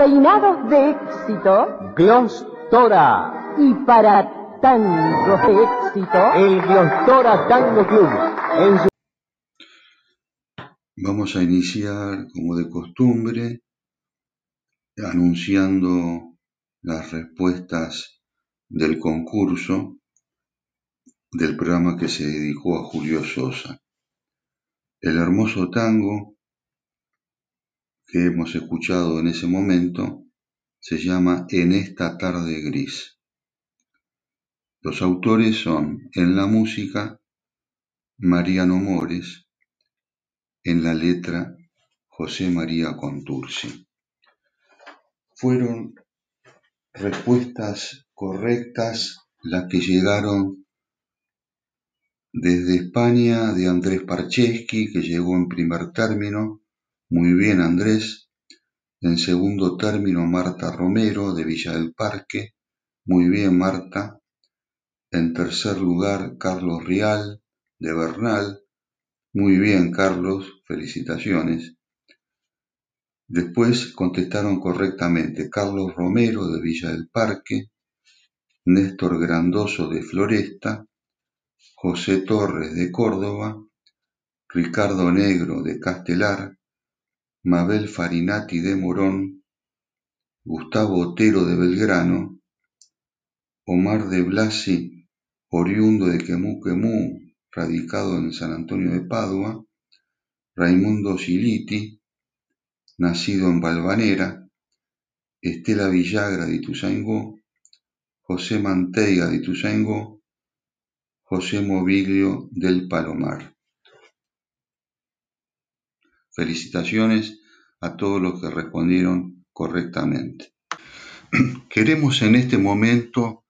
Peinados de éxito. Glostora. Y para tangos de éxito. El Glostora Tango Club. Vamos a iniciar, como de costumbre, anunciando las respuestas del concurso del programa que se dedicó a Julio Sosa. El hermoso tango que hemos escuchado en ese momento se llama En esta tarde gris. Los autores son en la música Mariano Mores, en la letra José María Contursi. Fueron respuestas correctas las que llegaron desde España de Andrés Parcheski, que llegó en primer término, muy bien Andrés. En segundo término Marta Romero de Villa del Parque, muy bien Marta. En tercer lugar Carlos Rial de Bernal, muy bien Carlos, felicitaciones. Después contestaron correctamente Carlos Romero de Villa del Parque, Néstor Grandoso de Floresta, José Torres de Córdoba, Ricardo Negro de Castelar, Mabel Farinati de Morón, Gustavo Otero de Belgrano, Omar de Blasi, oriundo de Quemú Quemú, radicado en San Antonio de Padua, Raimundo Siliti, nacido en Valvanera, Estela Villagra de Ituzaingó, José Manteiga de Ituzaingó, José Movilio del Palomar. Felicitaciones a todos los que respondieron correctamente. Queremos en este momento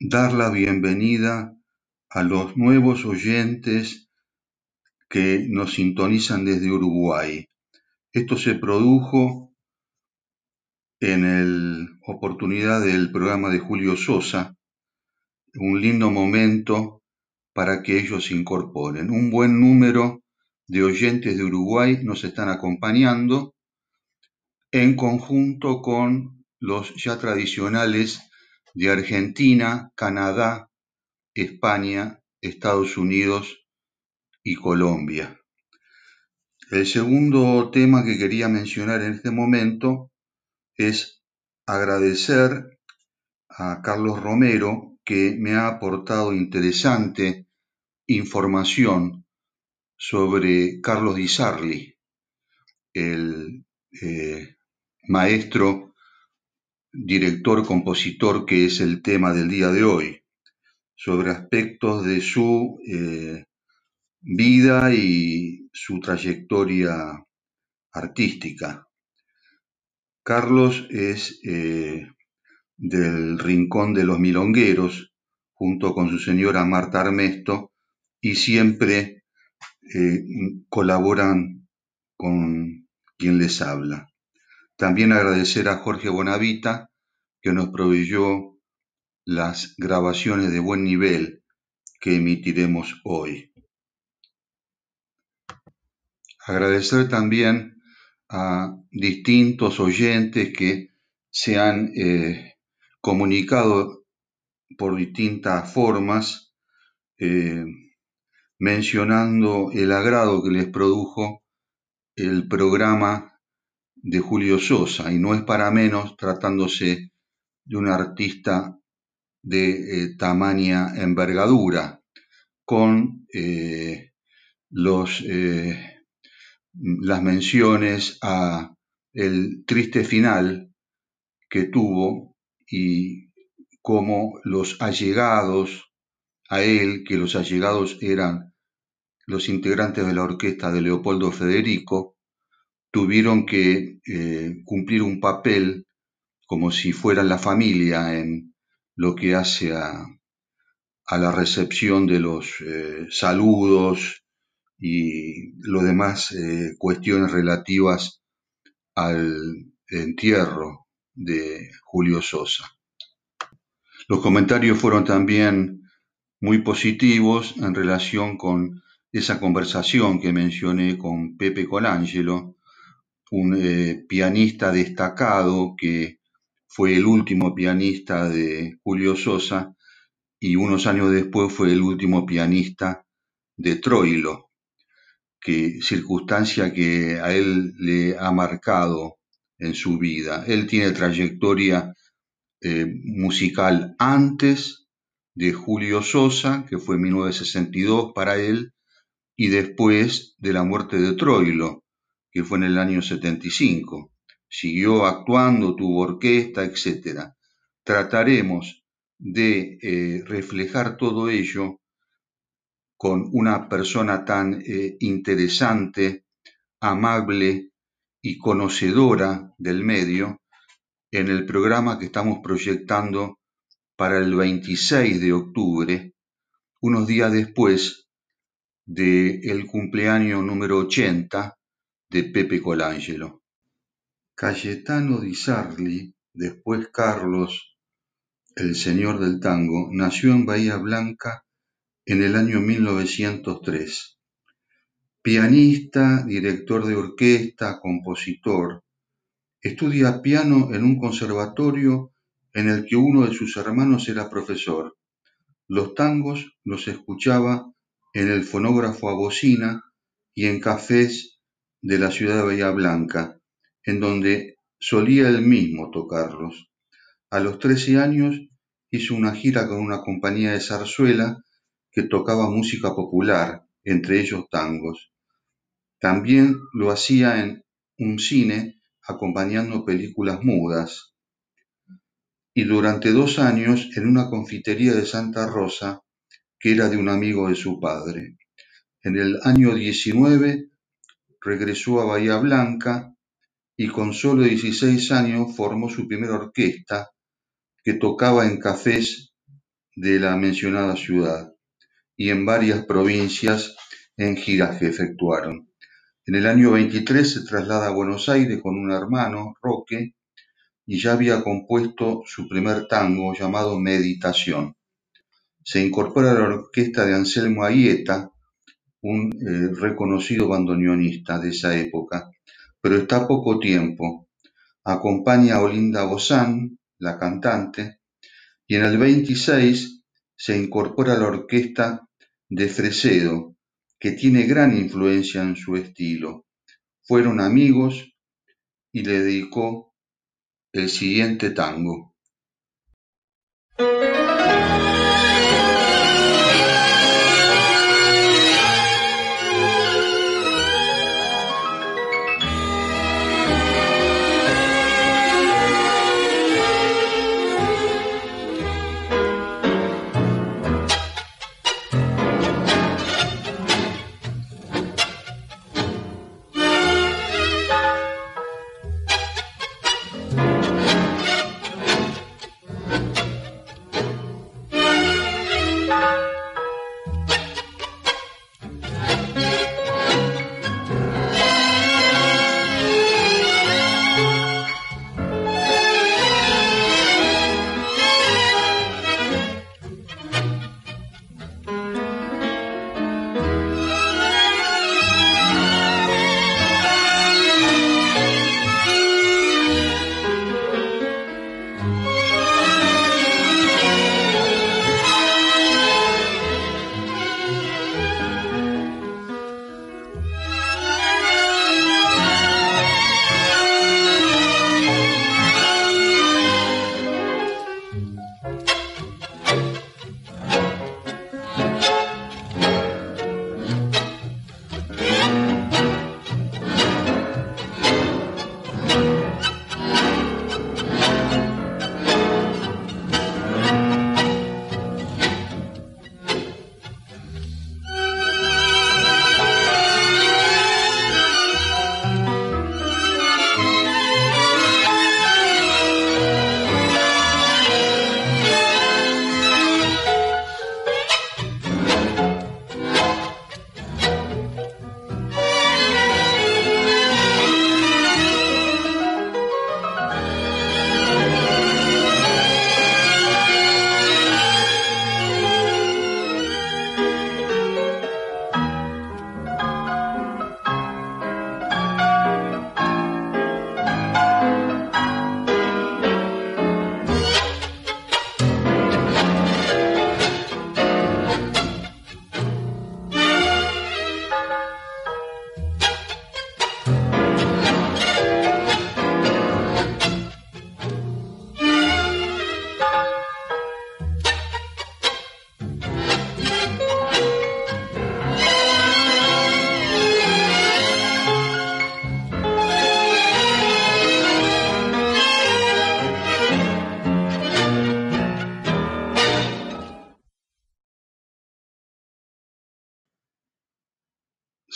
dar la bienvenida a los nuevos oyentes que nos sintonizan desde Uruguay. Esto se produjo en la oportunidad del programa de Julio Sosa, un lindo momento para que ellos incorporen. Un buen número de oyentes de Uruguay nos están acompañando en conjunto con los ya tradicionales de Argentina, Canadá, España, Estados Unidos y Colombia. El segundo tema que quería mencionar en este momento es agradecer a Carlos Romero que me ha aportado interesante información sobre Carlos Di Sarli, el eh, maestro, director, compositor que es el tema del día de hoy, sobre aspectos de su eh, vida y su trayectoria artística. Carlos es eh, del Rincón de los Milongueros, junto con su señora Marta Armesto, y siempre eh, colaboran con quien les habla. También agradecer a Jorge Bonavita, que nos proveyó las grabaciones de buen nivel que emitiremos hoy. Agradecer también a distintos oyentes que se han eh, comunicado por distintas formas, eh, mencionando el agrado que les produjo el programa de Julio Sosa, y no es para menos tratándose de un artista de eh, tamaña envergadura, con eh, los, las menciones a el triste final que tuvo y cómo los allegados a él, que los allegados eran los integrantes de la orquesta de Leopoldo Federico, tuvieron que eh, cumplir un papel como si fueran la familia en lo que hace a, la recepción de los eh, saludos y lo demás eh, cuestiones relativas al entierro de Julio Sosa. Los comentarios fueron también muy positivos en relación con esa conversación que mencioné con Pepe Colangelo, un eh, pianista destacado que fue el último pianista de Julio Sosa y unos años después fue el último pianista de Troilo, que circunstancia que a él le ha marcado en su vida. Él tiene trayectoria eh, musical antes de Julio Sosa, que fue en 1962 para él, y después de la muerte de Troilo, que fue en el año 75. Siguió actuando, tuvo orquesta, etc. Trataremos de eh, reflejar todo ello con una persona tan eh, interesante, amable y conocedora del medio en el programa que estamos proyectando para el 26 de octubre, unos días después del cumpleaños número 80 de Pepe Colangelo. Cayetano di Sarli, después Carlos, el señor del tango, nació en Bahía Blanca en el año 1903. Pianista, director de orquesta, compositor, estudia piano en un conservatorio en el que uno de sus hermanos era profesor. Los tangos los escuchaba en el fonógrafo a bocina y en cafés de la ciudad de Bahía Blanca, en donde solía él mismo tocarlos. A los trece años hizo una gira con una compañía de zarzuela que tocaba música popular, entre ellos tangos. También lo hacía en un cine acompañando películas mudas. Y durante dos años en una confitería de Santa Rosa, que era de un amigo de su padre. En el año 19 regresó a Bahía Blanca y con solo 16 años formó su primera orquesta que tocaba en cafés de la mencionada ciudad y en varias provincias en giras que efectuaron. En el año 23 se traslada a Buenos Aires con un hermano, Roque, y ya había compuesto su primer tango llamado Meditación. Se incorpora a la orquesta de Anselmo Aieta, un eh, reconocido bandoneonista de esa época, pero está poco tiempo. Acompaña a Olinda Bozán, la cantante, y en el 26 se incorpora a la orquesta de Fresedo, que tiene gran influencia en su estilo. Fueron amigos y le dedicó el siguiente tango.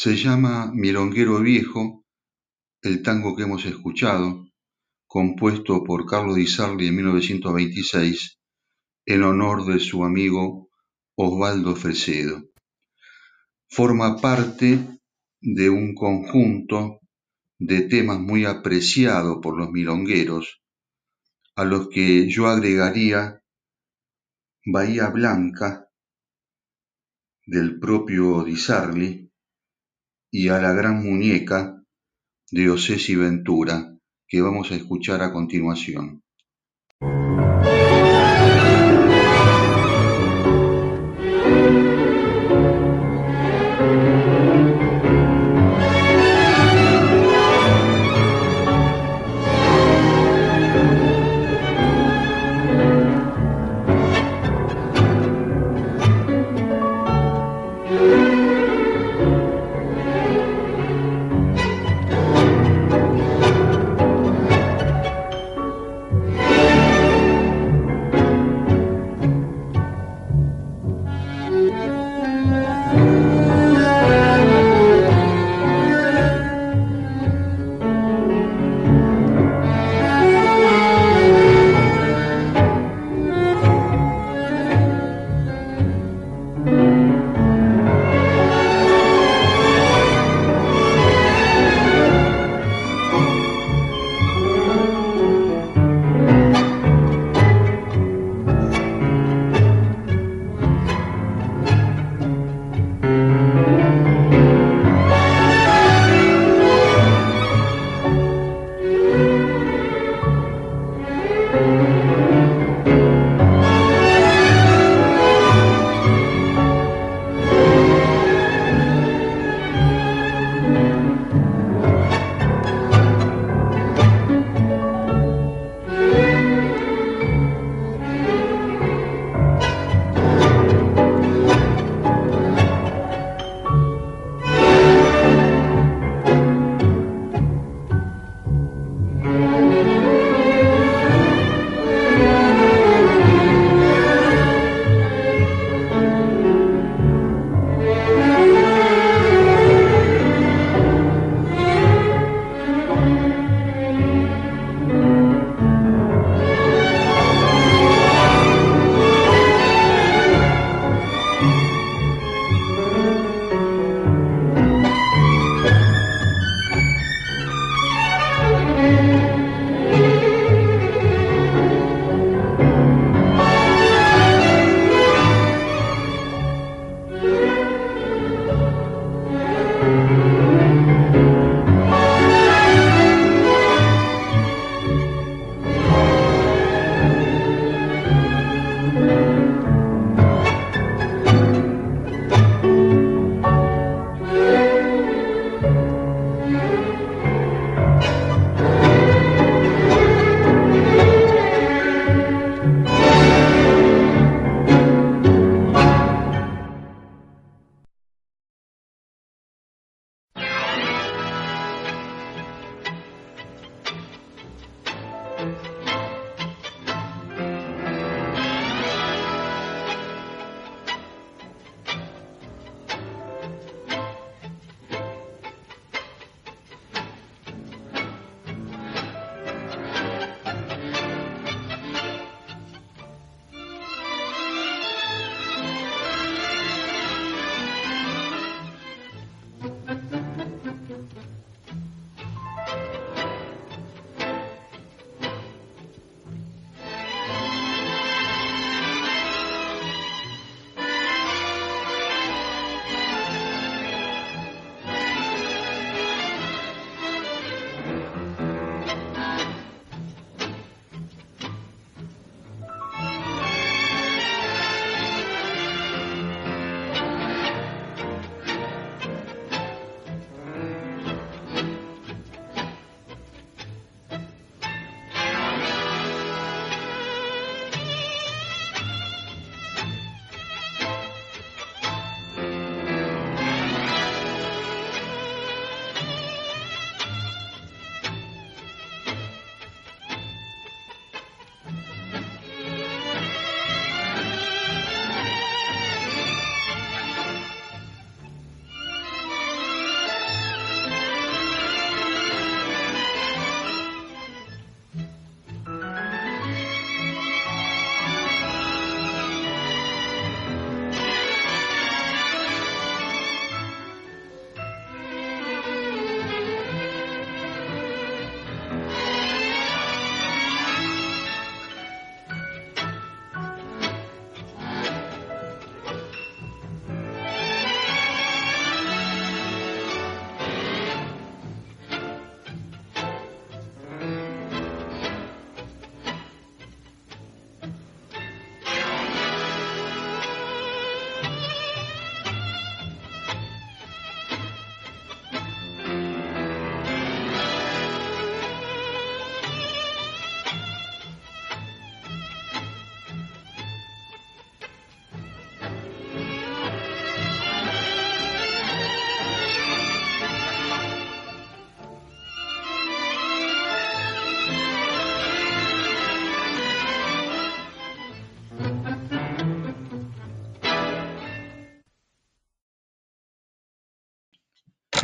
Se llama Milonguero Viejo, el tango que hemos escuchado, compuesto por Carlos Di Sarli en 1926 en honor de su amigo Osvaldo Fresedo. Forma parte de un conjunto de temas muy apreciado por los milongueros, a los que yo agregaría Bahía Blanca del propio Di Sarli y a la gran muñeca de Osesi Ventura que vamos a escuchar a continuación.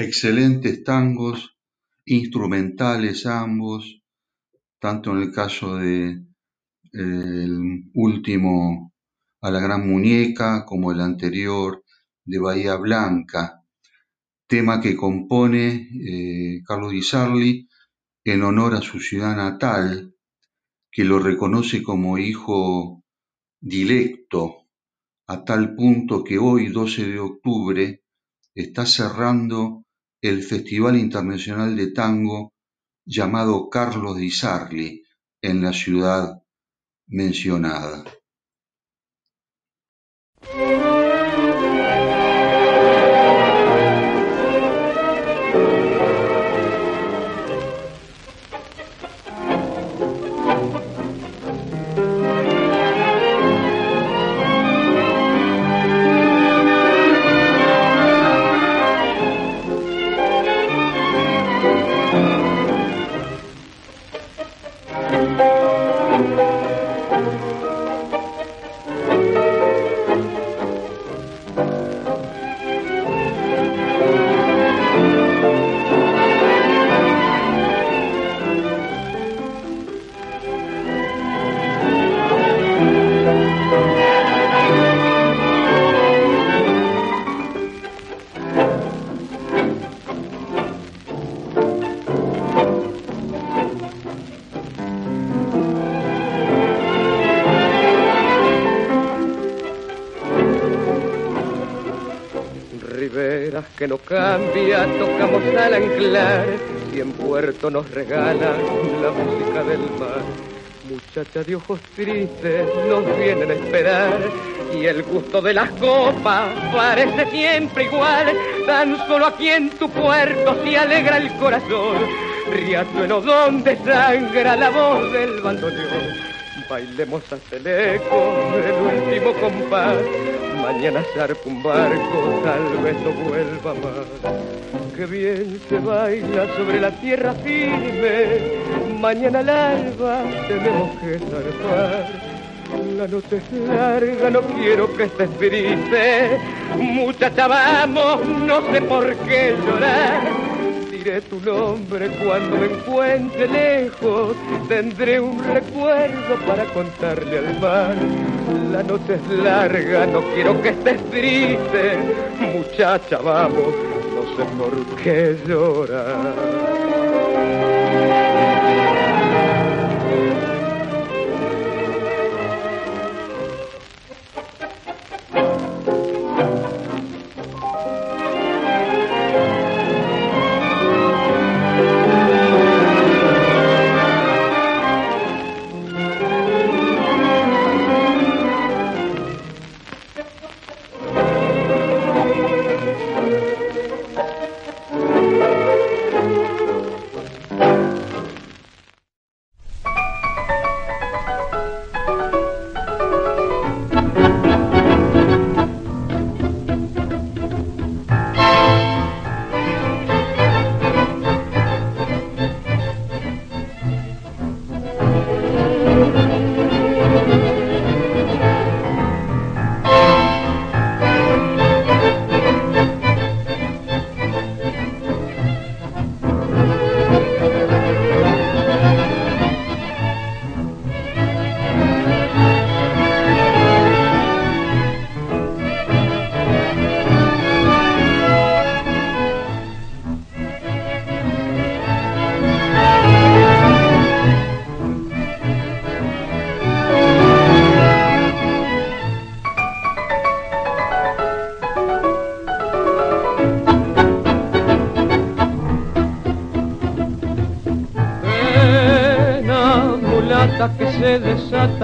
Excelentes tangos, instrumentales ambos, tanto en el caso de el último a la gran muñeca como el anterior de Bahía Blanca, tema que compone eh, Carlos Di Sarli en honor a su ciudad natal, que lo reconoce como hijo directo, a tal punto que hoy, 12 de octubre, está cerrando el Festival Internacional de Tango llamado Carlos Di Sarli en la ciudad mencionada. Que no cambia, tocamos al anclar y en puerto nos regala la música del mar. Muchacha de ojos tristes nos vienen a esperar y el gusto de las copas parece siempre igual. Tan solo aquí en tu puerto se alegra el corazón, riachuelo donde sangra la voz del bandoneón. Bailemos hasta el eco del último compás Mañana zarpa un barco, tal vez no vuelva más. Qué bien se baila sobre la tierra firme. Mañana al alba tenemos que zarpar. La noche es larga, no quiero que estés triste. Muchacha, vamos, no sé por qué llorar. Diré tu nombre cuando me encuentre lejos. Tendré un recuerdo para contarle al mar la noche es larga, no quiero que estés triste. Muchacha, vamos, no sé por qué llorar.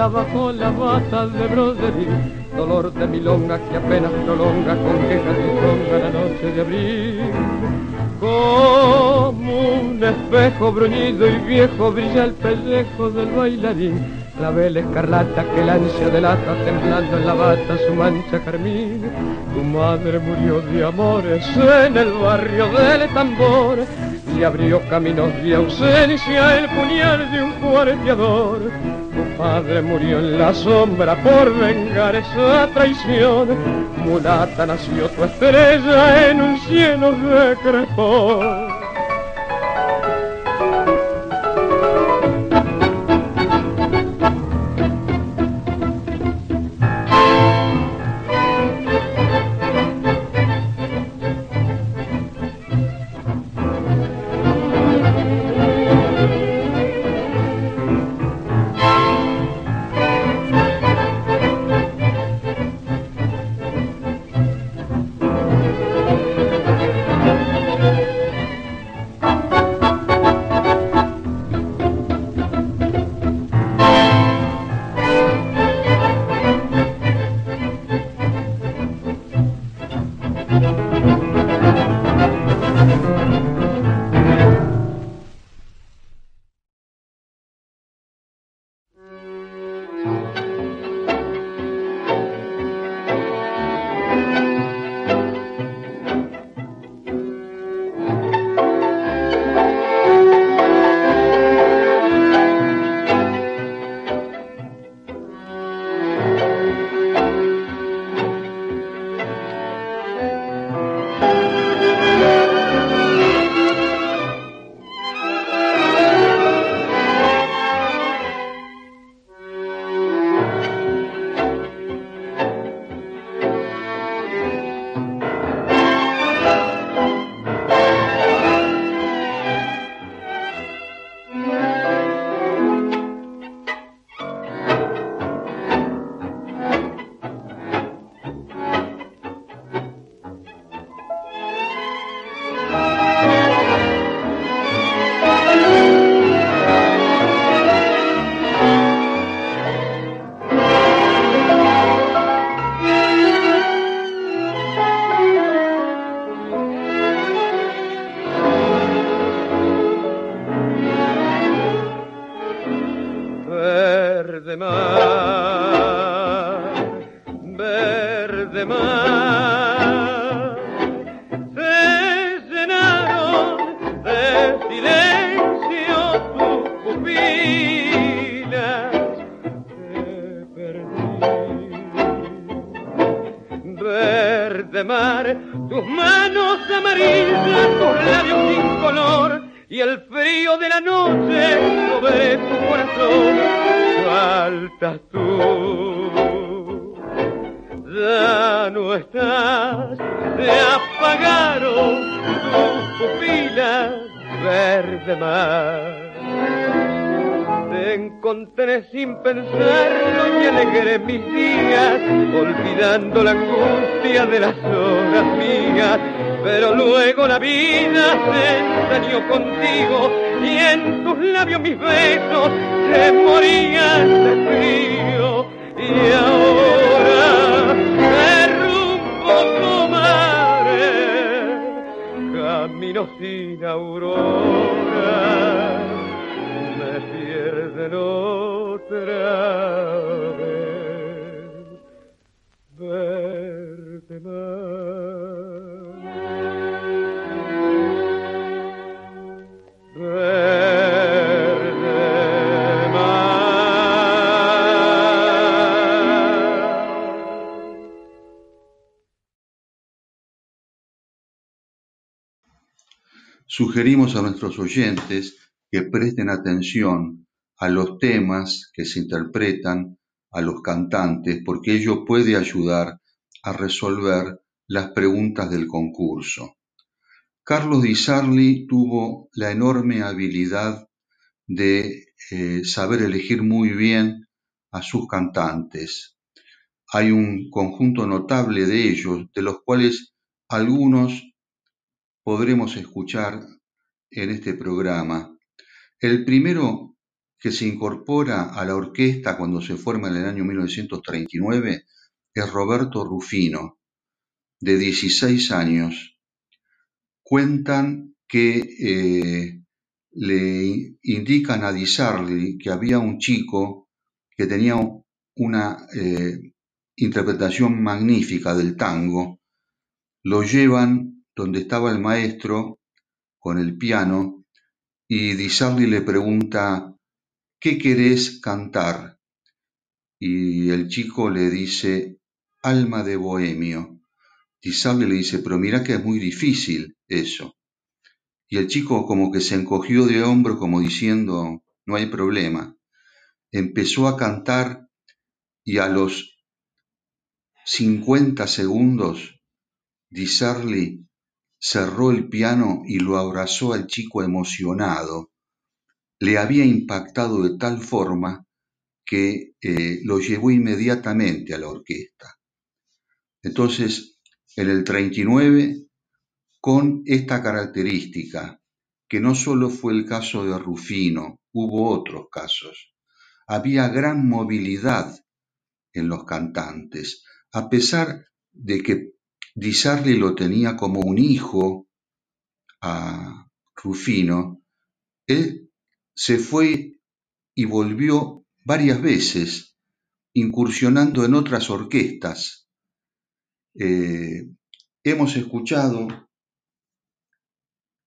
Bajo la bata de broderí, dolor de milonga que apenas prolonga con quejas y la noche de abril. Como un espejo bruñido y viejo brilla el pellejo del bailarín, la vela escarlata que el ansia delata temblando en la bata su mancha carmín. Tu madre murió de amores en el barrio del tambor y abrió caminos de ausencia el puñal de un cuarteador padre murió en la sombra por vengar esa traición. Mulata nació tu estrella en un cielo de crepón. contigo y en tus labios mis besos Sugerimos a nuestros oyentes que presten atención a los temas que se interpretan, a los cantantes, porque ello puede ayudar a resolver las preguntas del concurso. Carlos Di Sarli tuvo la enorme habilidad de eh, saber elegir muy bien a sus cantantes. Hay un conjunto notable de ellos, de los cuales algunos podremos escuchar en este programa. El primero que se incorpora a la orquesta cuando se forma en el año 1939 es Roberto Rufino, de 16 años. Cuentan que eh, le indican a Di Sarli que había un chico que tenía una eh, interpretación magnífica del tango, lo llevan donde estaba el maestro con el piano y Di le pregunta ¿qué querés cantar? Y el chico le dice, alma de bohemio. Sarli le dice, pero mira que es muy difícil eso. Y el chico como que se encogió de hombro como diciendo, no hay problema. Empezó a cantar y a los 50 segundos, Di Sarli cerró el piano y lo abrazó al chico emocionado. Le había impactado de tal forma que eh, lo llevó inmediatamente a la orquesta. Entonces, en el 39, con esta característica, que no solo fue el caso de Rufino, hubo otros casos. Había gran movilidad en los cantantes, a pesar de que Di Sarli lo tenía como un hijo a Rufino, él se fue y volvió varias veces, incursionando en otras orquestas. Eh, hemos escuchado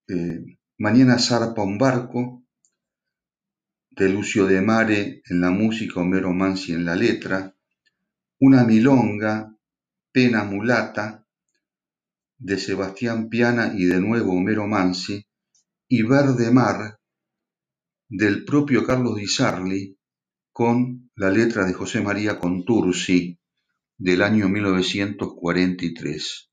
eh, Mañana zarpa un barco, de Lucio de Mare en la música, Homero Mansi en la letra, una milonga, Pena mulata, de Sebastián Piana y de nuevo Homero Mansi, y Verde Mar, del propio Carlos Di Sarli, con la letra de José María Contursi, del año 1943.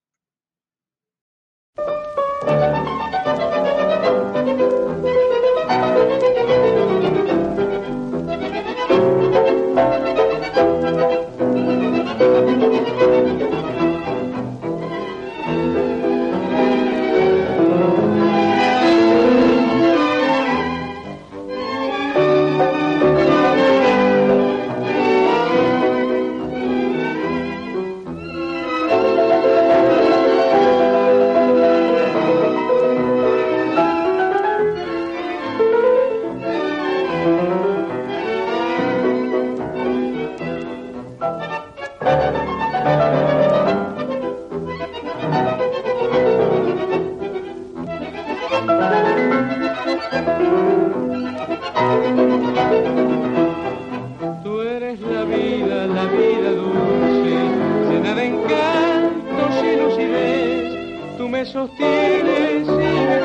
me sostienes y me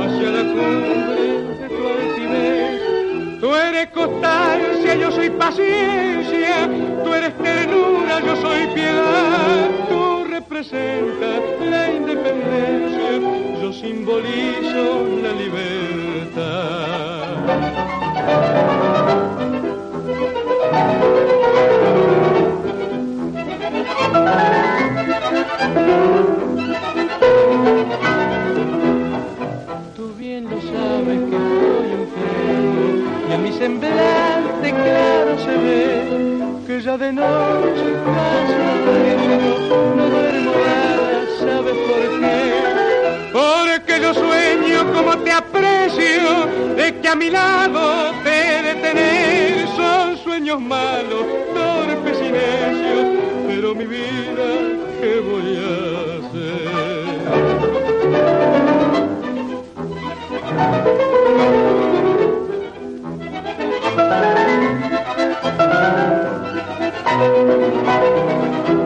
hacia la cumbre de tu altivez. Tú eres constancia, yo soy paciencia, tú eres ternura, yo soy piedad. Tú representas la independencia, yo simbolizo la libertad. sabe que voy enfriando y en mi semblante claro se ve que ya de noche casi no no duermo nada, ¿sabes por qué? Porque yo sueño como te aprecio, de que a mi lado te detenés, son sueños malos, torpes y necios, pero mi vida, ¿qué voy a hacer? Thank you.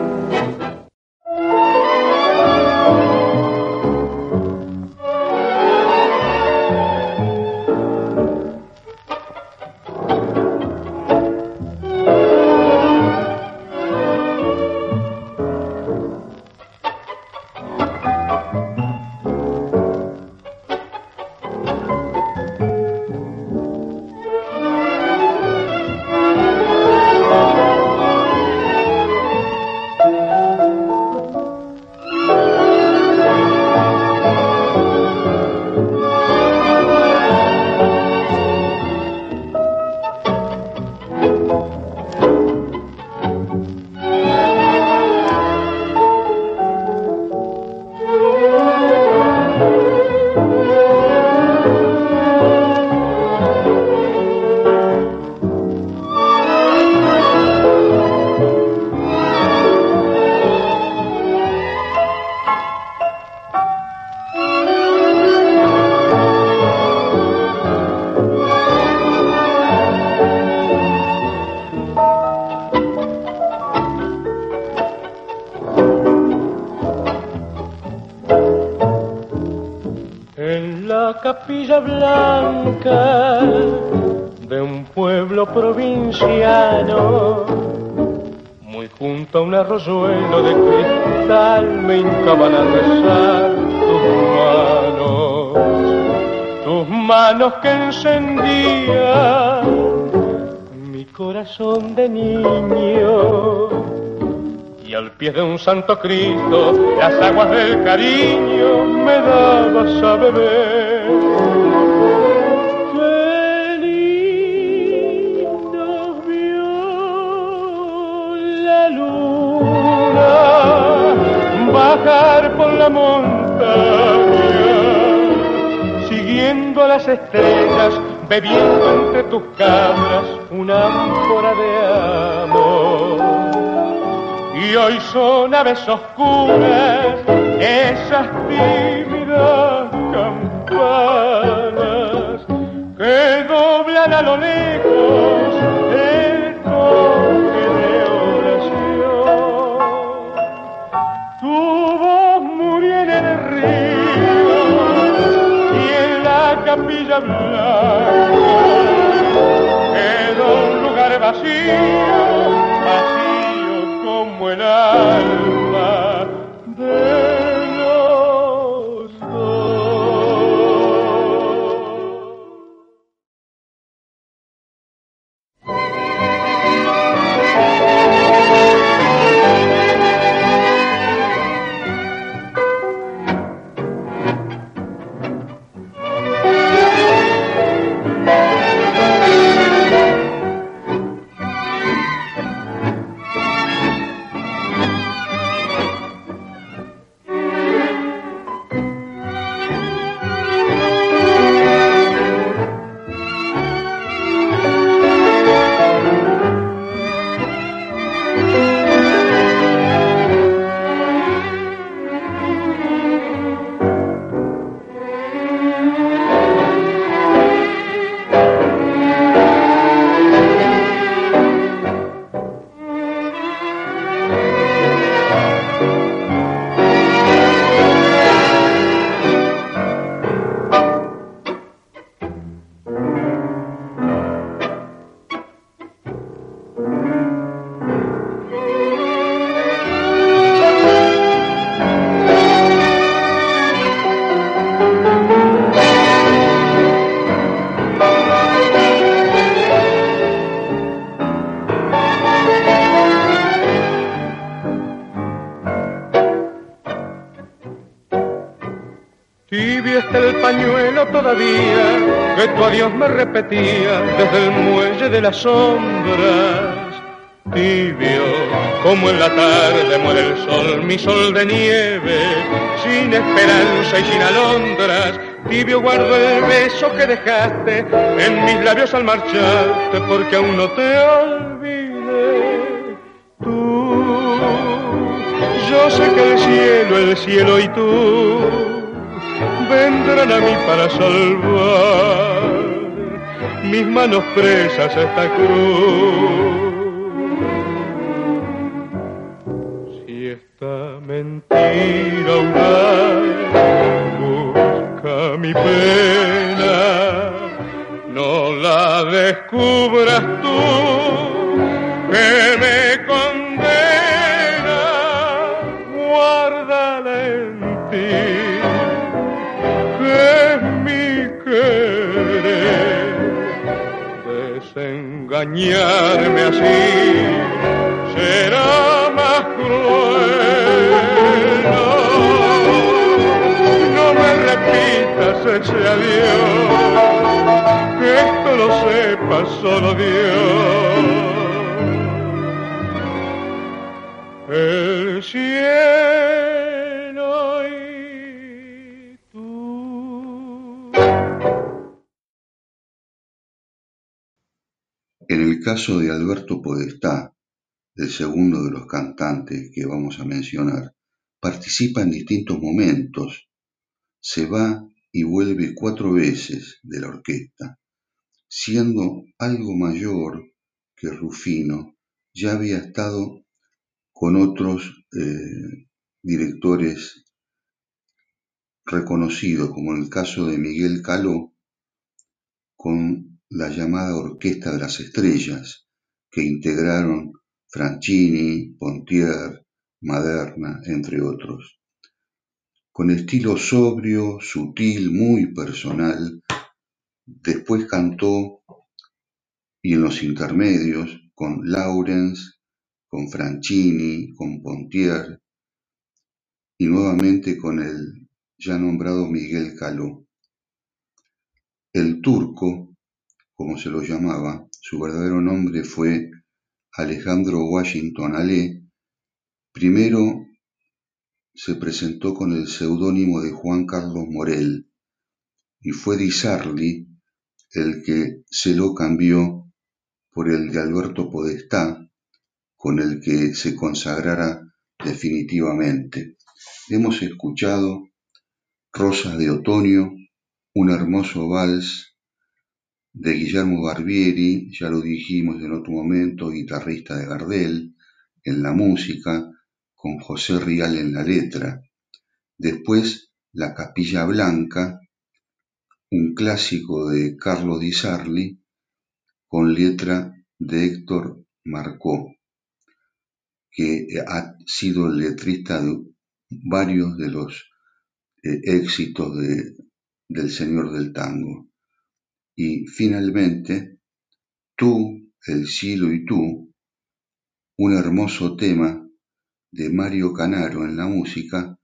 Provinciano. Muy junto a un arroyuelo de cristal me hincaban a rezar tus manos, tus manos que encendían mi corazón de niño al pie de un santo Cristo las aguas del cariño me dabas a beber. Estrellas, bebiendo entre tus cabras una ánfora de amor. Y hoy son aves oscuras esas tímidas quedó un lugar vacío el que tu adiós me repetía desde el muelle de las sombras. Tibio, como en la tarde muere el sol, mi sol de nieve, sin esperanza y sin alondras. Tibio guardo el beso que dejaste en mis labios al marcharte, porque aún no te olvidé. Tú, yo sé que el cielo, el cielo y tú vendrán a mí para salvar mis manos presas a esta cruz. Si esta mentira audaz busca mi pena, no la descubras tú que me Desengañarme así será más cruel. No, me repitas ese adiós, que esto lo sepa solo Dios. El cielo En el caso de Alberto Podestá, el segundo de los cantantes que vamos a mencionar, participa en distintos momentos, se va y vuelve cuatro veces de la orquesta, siendo algo mayor que Rufino, ya había estado con otros eh, directores reconocido, como en el caso de Miguel Caló, con la llamada Orquesta de las Estrellas, que integraron Franchini, Pontier, Maderna, entre otros. Con estilo sobrio, sutil, muy personal, después cantó y en los intermedios con Lawrence, con Franchini, con Pontier y nuevamente con el ya nombrado Miguel Caló. El turco, como se lo llamaba, su verdadero nombre fue Alejandro Washington Ale, primero se presentó con el seudónimo de Juan Carlos Morel y fue Di Sarli el que se lo cambió por el de Alberto Podestá, con el que se consagrara definitivamente. Hemos escuchado Rosas de Otoño, un hermoso vals de Guillermo Barbieri, ya lo dijimos en otro momento, guitarrista de Gardel, en la música, con José Rial en la letra. Después La Capilla Blanca, un clásico de Carlo Di Sarli, con letra de Héctor Marcó, que ha sido el letrista de varios de los eh, éxitos del Señor del Tango. Y finalmente, Tú, el cielo y tú, un hermoso tema de Mario Canaro en la música,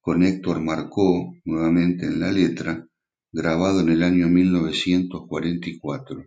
con Héctor Marcó nuevamente en la letra, grabado en el año 1944.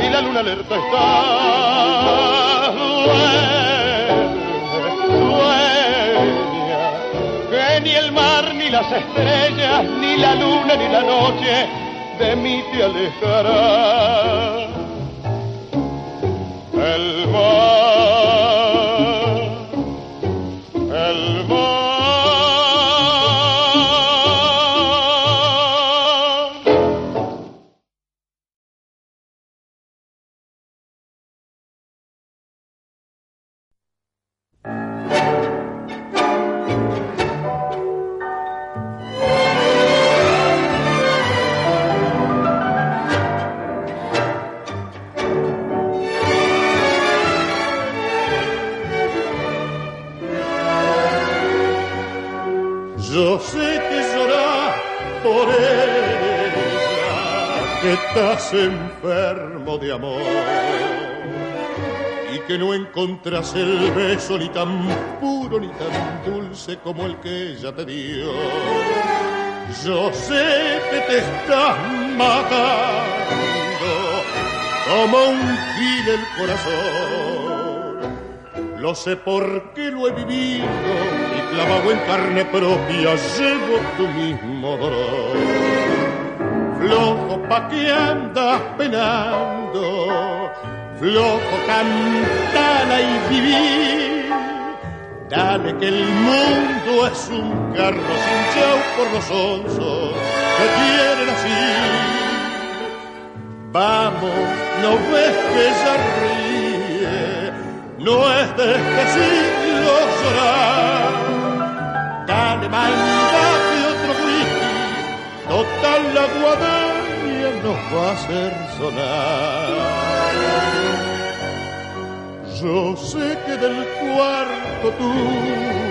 y la luna alerta está. Sueña, que ni el mar, ni las estrellas, ni la luna, ni la noche de mí te alejará. El mar enfermo de amor y que no encontras el beso ni tan puro ni tan dulce como el que ella te dio. Yo sé que te estás matando como un gil el corazón. Lo sé porque lo he vivido y clavado en carne propia llevo tu mismo dolor. Flojo pa' que andas penando, flojo cantala y vivir. Dale que el mundo es un carro sin chau por los onzos que quieren así. Vamos, no ves que ella ríe, no es de este siglo llorar. Dale, whisky, total la guadaña nos va a hacer sonar. Yo sé que del cuarto tuyo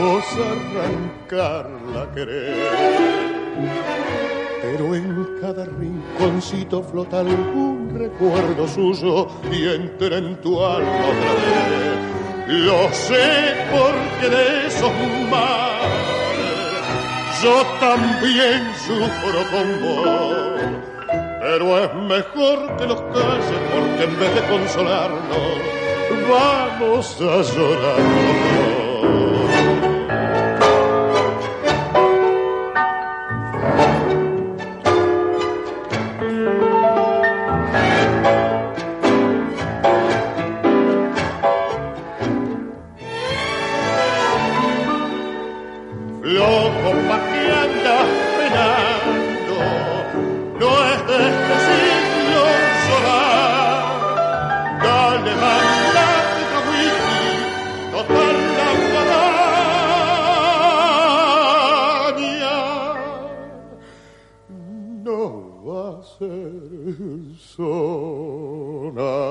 vos arrancarla querer pero en cada rinconcito flota algún recuerdo suyo y entra en tu alma otra vez. Lo sé porque de esos mares yo también sufro con vos. Pero es mejor que los calles porque en vez de consolarnos vamos a llorar sonar.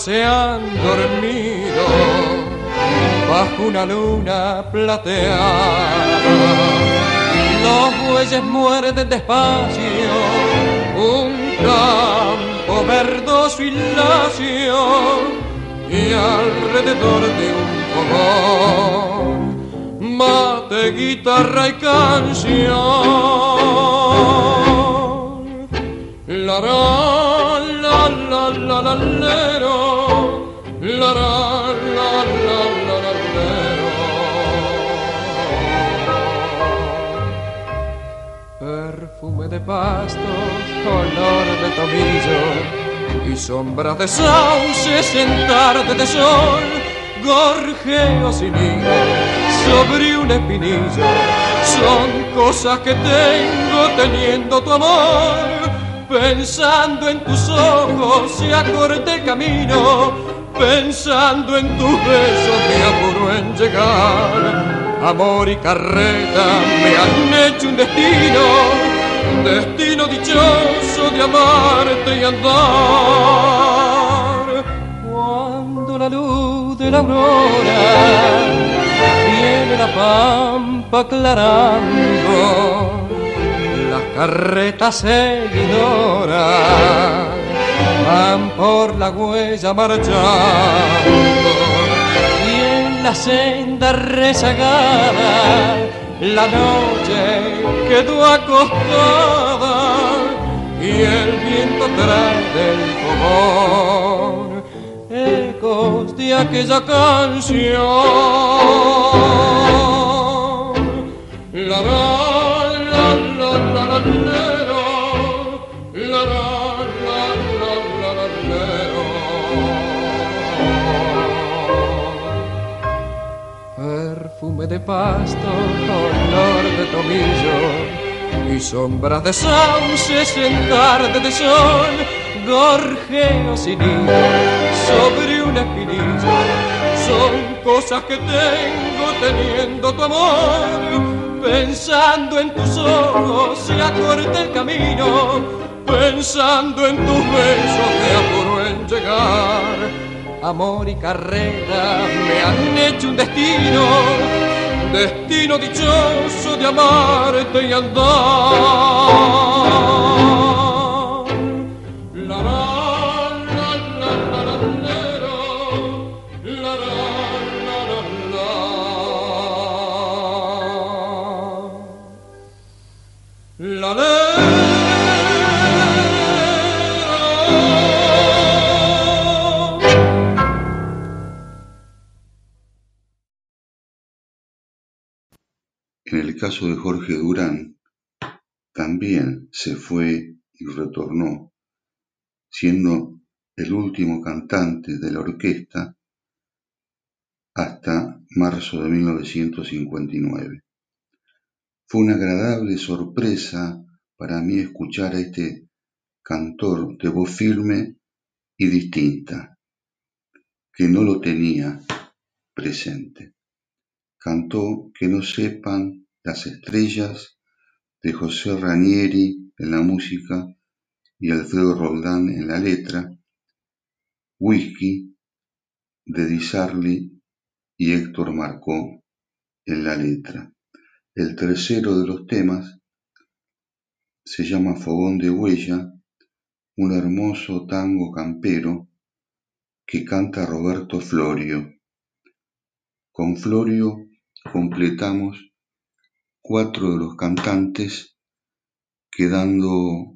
Se han dormido bajo una luna plateada los bueyes muerden despacio un campo verdoso y lacio y alrededor de un fogón mate, guitarra y canción. La la la la la la lero, la la la la la la lero. Perfume de pastos, color de tomillo y sombras de sauces en tarde de sol, gorjeo sin hilo sobre un espinillo. Son cosas que tengo teniendo tu amor. Pensando en tus ojos se acorté el camino. Pensando en tus besos me apuro en llegar. Amor y carreta me han hecho un destino. Destino dichoso de amarte y andar. Cuando la luz de la aurora viene la pampa aclarando, las carretas seguidoras van por la huella marchando y en la senda rezagada la noche quedó acostada y el viento trae del fogón ecos de aquella canción. La la la la la la de pasto, color tomillo y sombras de sauces en tarde de sol, gorjeo sin hilo sobre un espinillo. Son cosas que tengo teniendo tu amor, pensando en tus ojos se acorta el camino, pensando en tus besos te apuro en llegar amor y carrera me han hecho un destino, destino dichoso de amarte y andar. Caso de Jorge Durán, también se fue y retornó, siendo el último cantante de la orquesta hasta marzo de 1959. Fue una agradable sorpresa para mí escuchar a este cantor de voz firme y distinta, que no lo tenía presente. Cantó Que no sepan las estrellas de José Ranieri en la música y Alfredo Roldán en la letra, Whisky de Di Sarli y Héctor Marcó en la letra. El tercero de los temas se llama Fogón de Huella, un hermoso tango campero que canta Roberto Florio. Con Florio completamos cuatro de los cantantes, quedando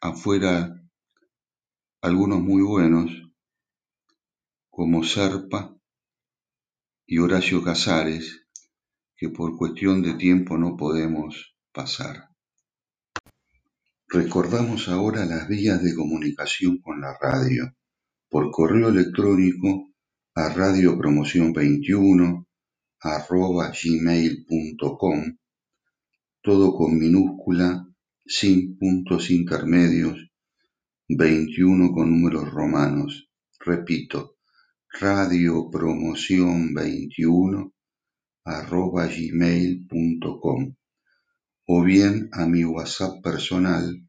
afuera algunos muy buenos, como Serpa y Horacio Casares, que por cuestión de tiempo no podemos pasar. Recordamos ahora las vías de comunicación con la radio, por correo electrónico a radiopromoción21 arroba gmail.com todo con minúscula, sin puntos intermedios, 21 con números romanos. Repito, radio promoción 21 arroba gmail.com o bien a mi WhatsApp personal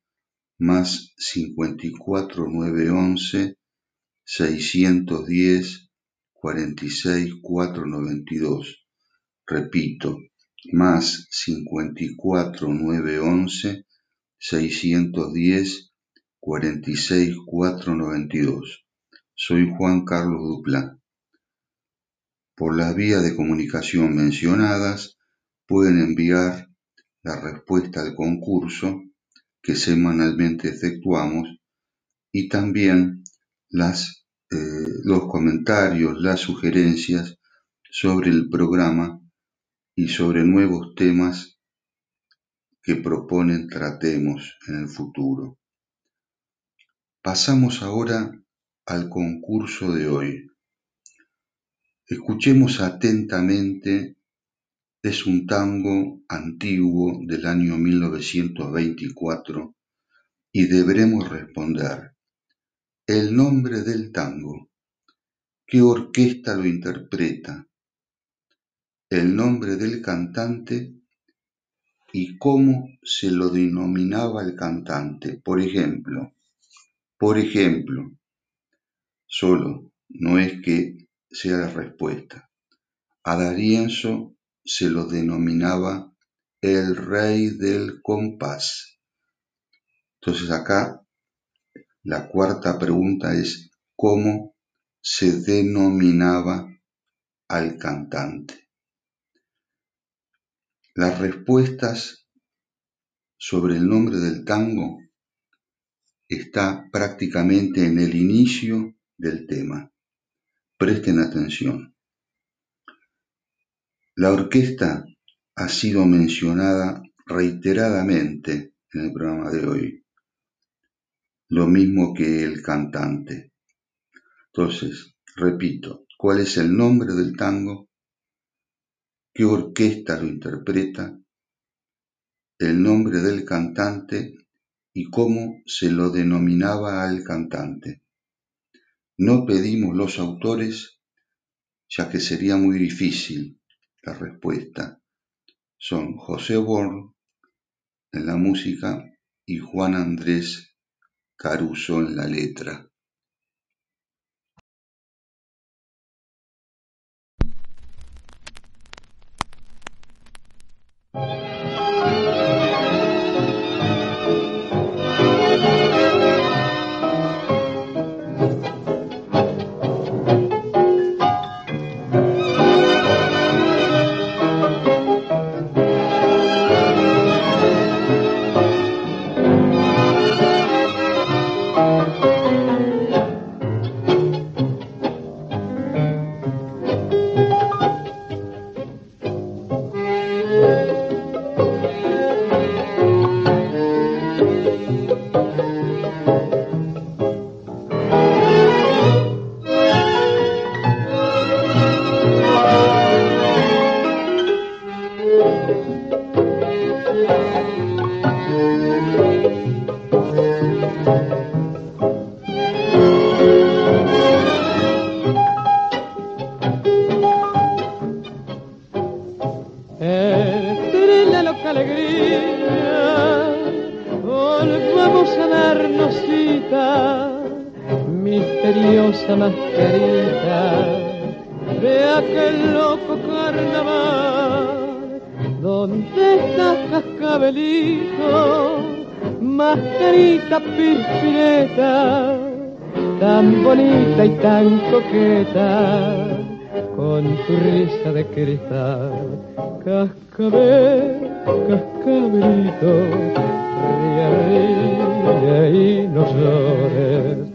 más 54 911 610 46 492. Repito, más cincuenta y cuatro nueve once seiscientos cuarenta y seis cuatro noventa y dos. Soy Juan Carlos Duplá. Por las vías de comunicación mencionadas pueden enviar la respuesta al concurso que semanalmente efectuamos y también las, eh, los comentarios, las sugerencias sobre el programa y sobre nuevos temas que proponen tratemos en el futuro. Pasamos ahora al concurso de hoy. Escuchemos atentamente, es un tango antiguo del año 1924 y deberemos responder el nombre del tango, qué orquesta lo interpreta, el nombre del cantante y cómo se lo denominaba el cantante. Por ejemplo, por ejemplo, solo no es que sea la respuesta. A Darienzo se lo denominaba el rey del compás. Entonces acá la cuarta pregunta es cómo se denominaba al cantante. Las respuestas sobre el nombre del tango está prácticamente en el inicio del tema. Presten atención. La orquesta ha sido mencionada reiteradamente en el programa de hoy, lo mismo que el cantante. Entonces, repito, ¿cuál es el nombre del tango? Qué orquesta lo interpreta el nombre del cantante y cómo se lo denominaba al cantante. No pedimos los autores, ya que sería muy difícil la respuesta. Son José Born en la música y Juan Andrés Caruso en la letra. margarita de aquel loco carnaval, donde estás cascabelito, mascarita pispireta, tan bonita y tan coqueta, con tu risa de cristal, cascabel, cascabelito, ría, ría y no llores.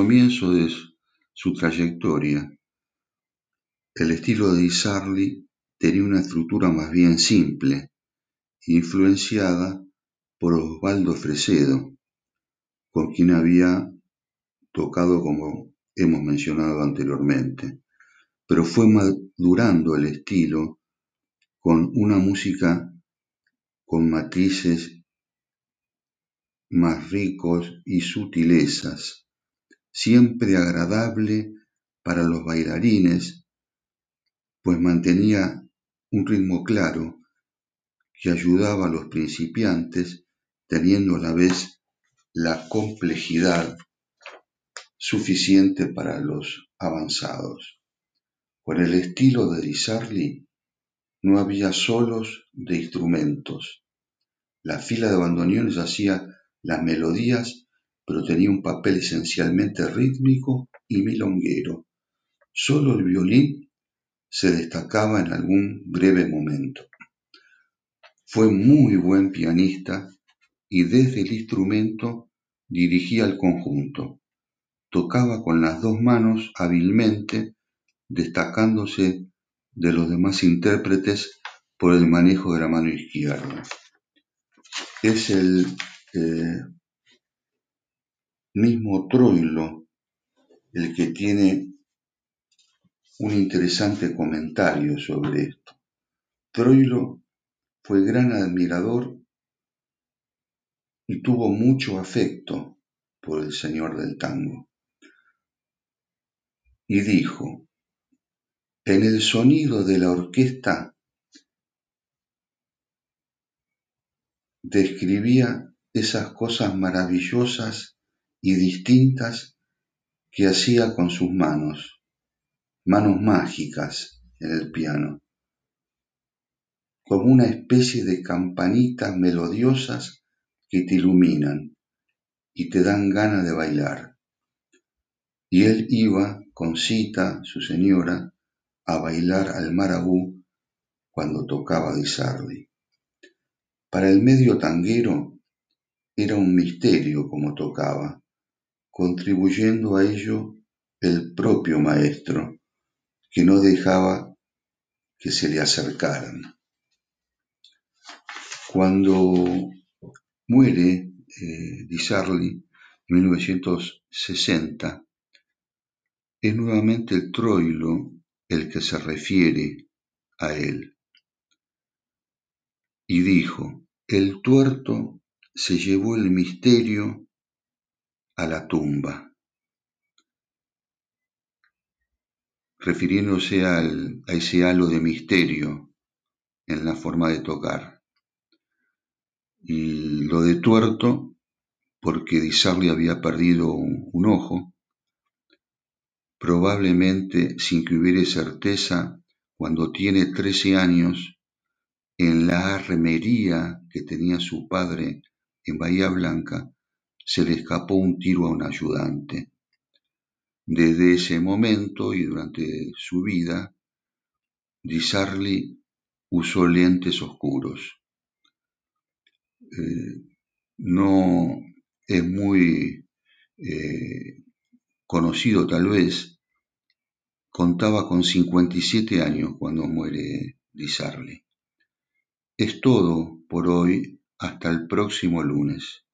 comienzo de su trayectoria, el estilo de Di tenía una estructura más bien simple, influenciada por Osvaldo Fresedo, con quien había tocado como hemos mencionado anteriormente, pero fue madurando el estilo con una música con matices más ricos y sutilezas siempre agradable para los bailarines, pues mantenía un ritmo claro que ayudaba a los principiantes teniendo a la vez la complejidad suficiente para los avanzados. Con el estilo de Di no había solos de instrumentos. La fila de bandoneones hacía las melodías pero tenía un papel esencialmente rítmico y milonguero. Solo el violín se destacaba en algún breve momento. Fue muy buen pianista y desde el instrumento dirigía el conjunto. Tocaba con las dos manos hábilmente, destacándose de los demás intérpretes por el manejo de la mano izquierda. Es el eh, mismo Troilo el que tiene un interesante comentario sobre esto. Troilo fue gran admirador y tuvo mucho afecto por el señor del tango. Y dijo, en el sonido de la orquesta describía esas cosas maravillosas y distintas que hacía con sus manos, manos mágicas en el piano, como una especie de campanitas melodiosas que te iluminan y te dan ganas de bailar. Y él iba con Cita, su señora, a bailar al marabú cuando tocaba Di Sarli. Para el medio tanguero era un misterio como tocaba, contribuyendo a ello el propio maestro, que no dejaba que se le acercaran. Cuando muere eh, en 1960, es nuevamente el Troilo el que se refiere a él. Y dijo, el tuerto se llevó el misterio a la tumba, refiriéndose a ese halo de misterio en la forma de tocar. Y lo de tuerto, porque Di había perdido un ojo, probablemente sin que hubiere certeza, cuando tiene trece años, en la armería que tenía su padre en Bahía Blanca, se le escapó un tiro a un ayudante. Desde ese momento y durante su vida, Di usó lentes oscuros. Eh, no es muy eh, conocido tal vez, contaba con 57 años cuando muere Di Es todo por hoy, hasta el próximo lunes.